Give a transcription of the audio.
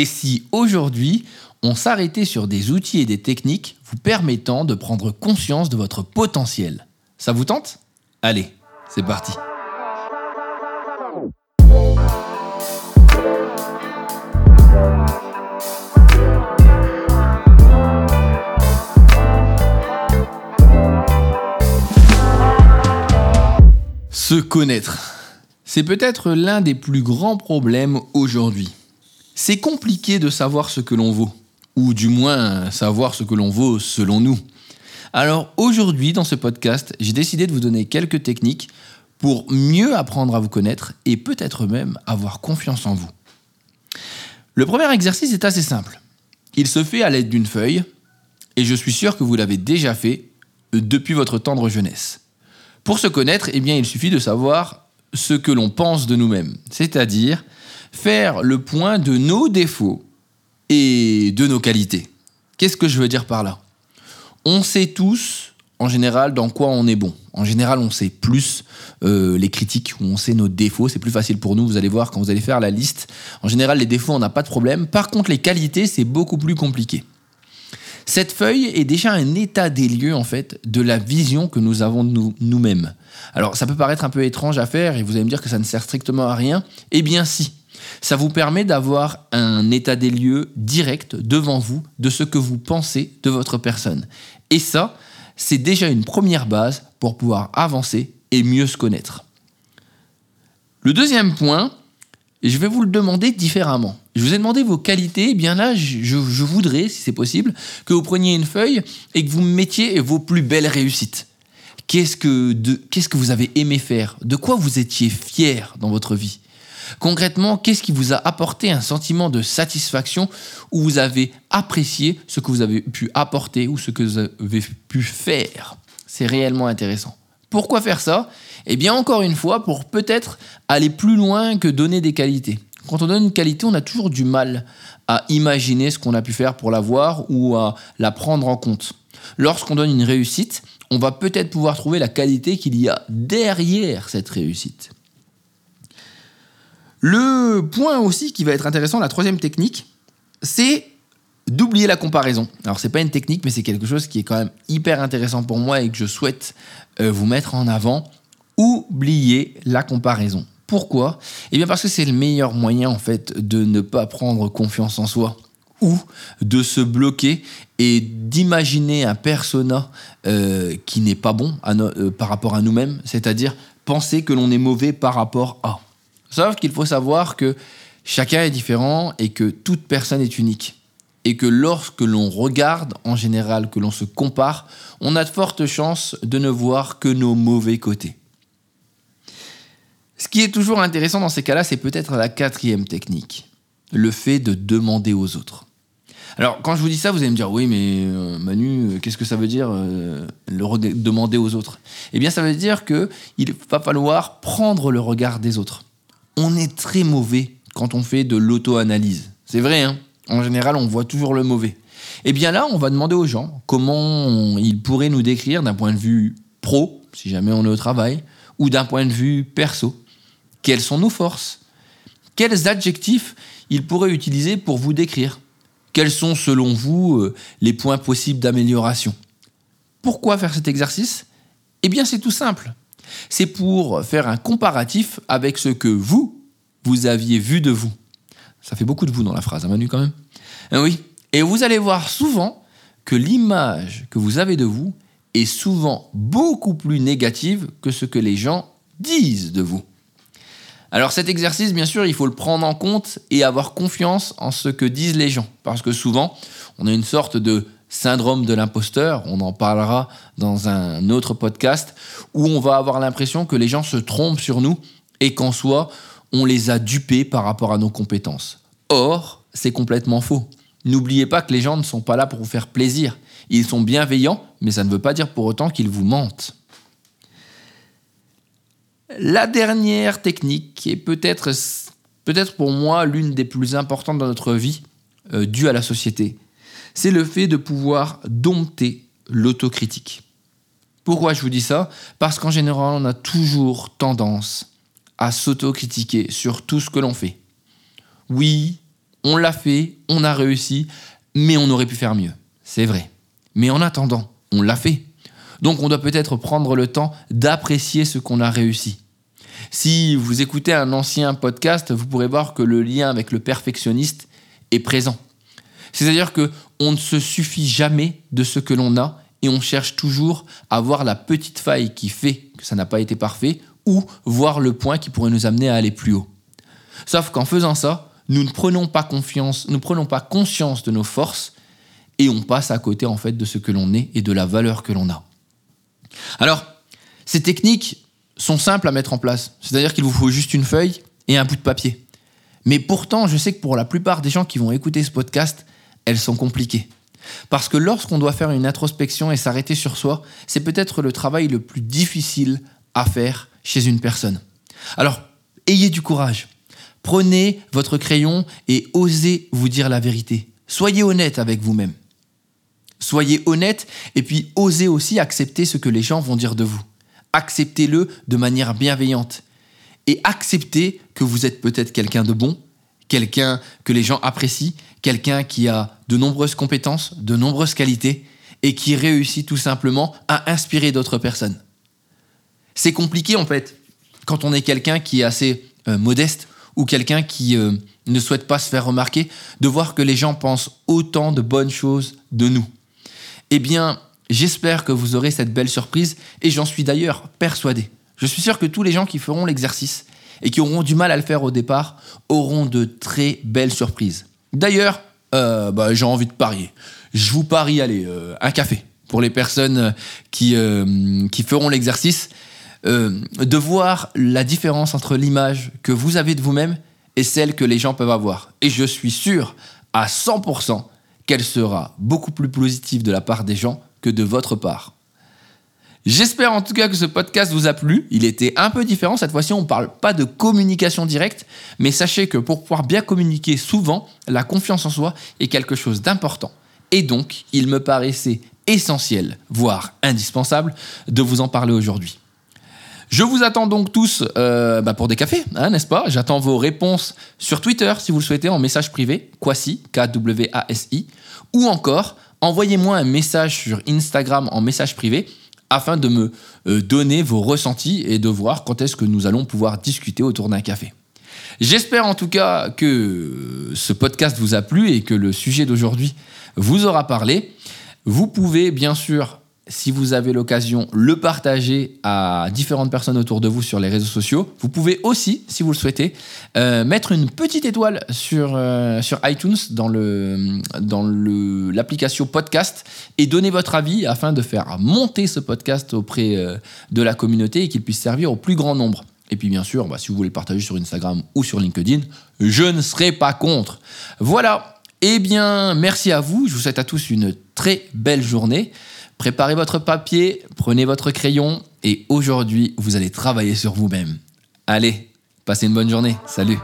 Et si aujourd'hui, on s'arrêtait sur des outils et des techniques vous permettant de prendre conscience de votre potentiel? Ça vous tente? Allez, c'est parti. Se connaître. C'est peut-être l'un des plus grands problèmes aujourd'hui. C'est compliqué de savoir ce que l'on vaut, ou du moins savoir ce que l'on vaut selon nous. Alors aujourd'hui, dans ce podcast, j'ai décidé de vous donner quelques techniques pour mieux apprendre à vous connaître et peut-être même avoir confiance en vous. Le premier exercice est assez simple. Il se fait à l'aide d'une feuille, et je suis sûr que vous l'avez déjà fait depuis votre tendre jeunesse. Pour se connaître, eh bien, il suffit de savoir ce que l'on pense de nous-mêmes, c'est-à-dire faire le point de nos défauts et de nos qualités. Qu'est-ce que je veux dire par là? On sait tous, en général, dans quoi on est bon. En général, on sait plus euh, les critiques, on sait nos défauts, c'est plus facile pour nous, vous allez voir quand vous allez faire la liste. En général, les défauts, on n'a pas de problème. Par contre, les qualités, c'est beaucoup plus compliqué. Cette feuille est déjà un état des lieux en fait de la vision que nous avons de nous, nous-mêmes. Alors ça peut paraître un peu étrange à faire et vous allez me dire que ça ne sert strictement à rien. Eh bien si, ça vous permet d'avoir un état des lieux direct devant vous de ce que vous pensez de votre personne. Et ça, c'est déjà une première base pour pouvoir avancer et mieux se connaître. Le deuxième point, je vais vous le demander différemment. Je vous ai demandé vos qualités, et eh bien là, je, voudrais, si c'est possible, que vous preniez une feuille et que vous mettiez vos plus belles réussites. Qu'est-ce que, qu'est-ce que vous avez aimé faire? De quoi vous étiez fier dans votre vie? Concrètement, qu'est-ce qui vous a apporté un sentiment de satisfaction où vous avez apprécié ce que vous avez pu apporter ou ce que vous avez pu faire? C'est réellement intéressant. Pourquoi faire ça? Eh bien, encore une fois, pour peut-être aller plus loin que donner des qualités. Quand on donne une qualité, on a toujours du mal à imaginer ce qu'on a pu faire pour l'avoir ou à la prendre en compte. Lorsqu'on donne une réussite, on va peut-être pouvoir trouver la qualité qu'il y a derrière cette réussite. Le point aussi qui va être intéressant, la troisième technique, c'est d'oublier la comparaison. Alors c'est pas une technique, mais c'est quelque chose qui est quand même hyper intéressant pour moi et que je souhaite euh, vous mettre en avant. Oublier la comparaison. Pourquoi? Eh bien parce que c'est le meilleur moyen en fait de ne pas prendre confiance en soi ou de se bloquer et d'imaginer un persona euh, qui n'est pas bon euh, par rapport à nous-mêmes, c'est-à-dire penser que l'on est mauvais par rapport à. Sauf qu'il faut savoir que chacun est différent et que toute personne est unique. Et que lorsque l'on regarde, en général, que l'on se compare, on a de fortes chances de ne voir que nos mauvais côtés. Ce qui est toujours intéressant dans ces cas-là, c'est peut-être la quatrième technique, le fait de demander aux autres. Alors, quand je vous dis ça, vous allez me dire, oui, mais euh, Manu, euh, qu'est-ce que ça veut dire euh, le demander aux autres? Eh bien, ça veut dire qu'il va falloir prendre le regard des autres on est très mauvais quand on fait de l'auto-analyse. C'est vrai, hein en général, on voit toujours le mauvais. Eh bien là, on va demander aux gens comment ils pourraient nous décrire d'un point de vue pro, si jamais on est au travail, ou d'un point de vue perso. Quelles sont nos forces? Quels adjectifs ils pourraient utiliser pour vous décrire? Quels sont, selon vous, euh, les points possibles d'amélioration? Pourquoi faire cet exercice? Eh bien, c'est tout simple. C'est pour faire un comparatif avec ce que vous, vous aviez vu de vous. Ça fait beaucoup de vous dans la phrase, hein, Manu, quand même. Ah oui. Et vous allez voir souvent que l'image que vous avez de vous est souvent beaucoup plus négative que ce que les gens disent de vous. Alors cet exercice, bien sûr, il faut le prendre en compte et avoir confiance en ce que disent les gens. Parce que souvent, on a une sorte de syndrome de l'imposteur, on en parlera dans un autre podcast, où on va avoir l'impression que les gens se trompent sur nous et qu'en soi, on les a dupés par rapport à nos compétences. Or, c'est complètement faux. N'oubliez pas que les gens ne sont pas là pour vous faire plaisir. Ils sont bienveillants, mais ça ne veut pas dire pour autant qu'ils vous mentent. La dernière technique, est peut-être peut pour moi l'une des plus importantes dans notre vie, euh, due à la société, c'est le fait de pouvoir dompter l'autocritique. Pourquoi je vous dis ça? Parce qu'en général, on a toujours tendance à s'autocritiquer sur tout ce que l'on fait. Oui, on l'a fait, on a réussi, mais on aurait pu faire mieux. C'est vrai. Mais en attendant, on l'a fait. Donc on doit peut-être prendre le temps d'apprécier ce qu'on a réussi. Si vous écoutez un ancien podcast, vous pourrez voir que le lien avec le perfectionniste est présent. C'est-à-dire que on ne se suffit jamais de ce que l'on a et on cherche toujours à voir la petite faille qui fait que ça n'a pas été parfait ou voir le point qui pourrait nous amener à aller plus haut. Sauf qu'en faisant ça, nous ne prenons pas confiance, nous prenons pas conscience de nos forces et on passe à côté en fait de ce que l'on est et de la valeur que l'on a. Alors, ces techniques sont simples à mettre en place, c'est-à-dire qu'il vous faut juste une feuille et un bout de papier. Mais pourtant, je sais que pour la plupart des gens qui vont écouter ce podcast, elles sont compliquées. Parce que lorsqu'on doit faire une introspection et s'arrêter sur soi, c'est peut-être le travail le plus difficile à faire chez une personne. Alors, ayez du courage. Prenez votre crayon et osez vous dire la vérité. Soyez honnête avec vous-même. Soyez honnête et puis osez aussi accepter ce que les gens vont dire de vous. Acceptez-le de manière bienveillante. Et acceptez que vous êtes peut-être quelqu'un de bon, quelqu'un que les gens apprécient, quelqu'un qui a de nombreuses compétences, de nombreuses qualités et qui réussit tout simplement à inspirer d'autres personnes. C'est compliqué en fait quand on est quelqu'un qui est assez euh, modeste ou quelqu'un qui euh, ne souhaite pas se faire remarquer, de voir que les gens pensent autant de bonnes choses de nous. Eh bien, j'espère que vous aurez cette belle surprise et j'en suis d'ailleurs persuadé. Je suis sûr que tous les gens qui feront l'exercice et qui auront du mal à le faire au départ auront de très belles surprises. D'ailleurs, euh, bah, j'ai envie de parier. Je vous parie, allez, euh, un café pour les personnes qui, euh, qui feront l'exercice, de voir la différence entre l'image que vous avez de vous-même et celle que les gens peuvent avoir. Et je suis sûr à 100% qu'elle sera beaucoup plus positive de la part des gens que de votre part. J'espère en tout cas que ce podcast vous a plu. Il était un peu différent. Cette fois-ci, on ne parle pas de communication directe, mais sachez que pour pouvoir bien communiquer souvent, la confiance en soi est quelque chose d'important. Et donc, il me paraissait essentiel, voire indispensable, de vous en parler aujourd'hui. Je vous attends donc tous euh, bah, pour des cafés, hein, n'est-ce pas? J'attends vos réponses sur Twitter si vous le souhaitez en message privé, Kwasi, K-W-A-S-I, ou encore envoyez-moi un message sur Instagram en message privé afin de me euh, donner vos ressentis et de voir quand est-ce que nous allons pouvoir discuter autour d'un café. J'espère en tout cas que ce podcast vous a plu et que le sujet d'aujourd'hui vous aura parlé. Vous pouvez bien sûr si vous avez l'occasion, le partager à différentes personnes autour de vous sur les réseaux sociaux. Vous pouvez aussi, si vous le souhaitez, euh, mettre une petite étoile sur, euh, iTunes dans, l'application podcast et donner votre avis afin de faire monter ce podcast auprès euh, de la communauté et qu'il puisse servir au plus grand nombre. Et puis bien sûr, bah, si vous voulez le partager sur Instagram ou sur LinkedIn, je ne serai pas contre. Voilà. Eh bien, merci à vous. Je vous souhaite à tous une très belle journée. Préparez votre papier, prenez votre crayon et aujourd'hui, vous allez travailler sur vous-même. Allez, passez une bonne journée. Salut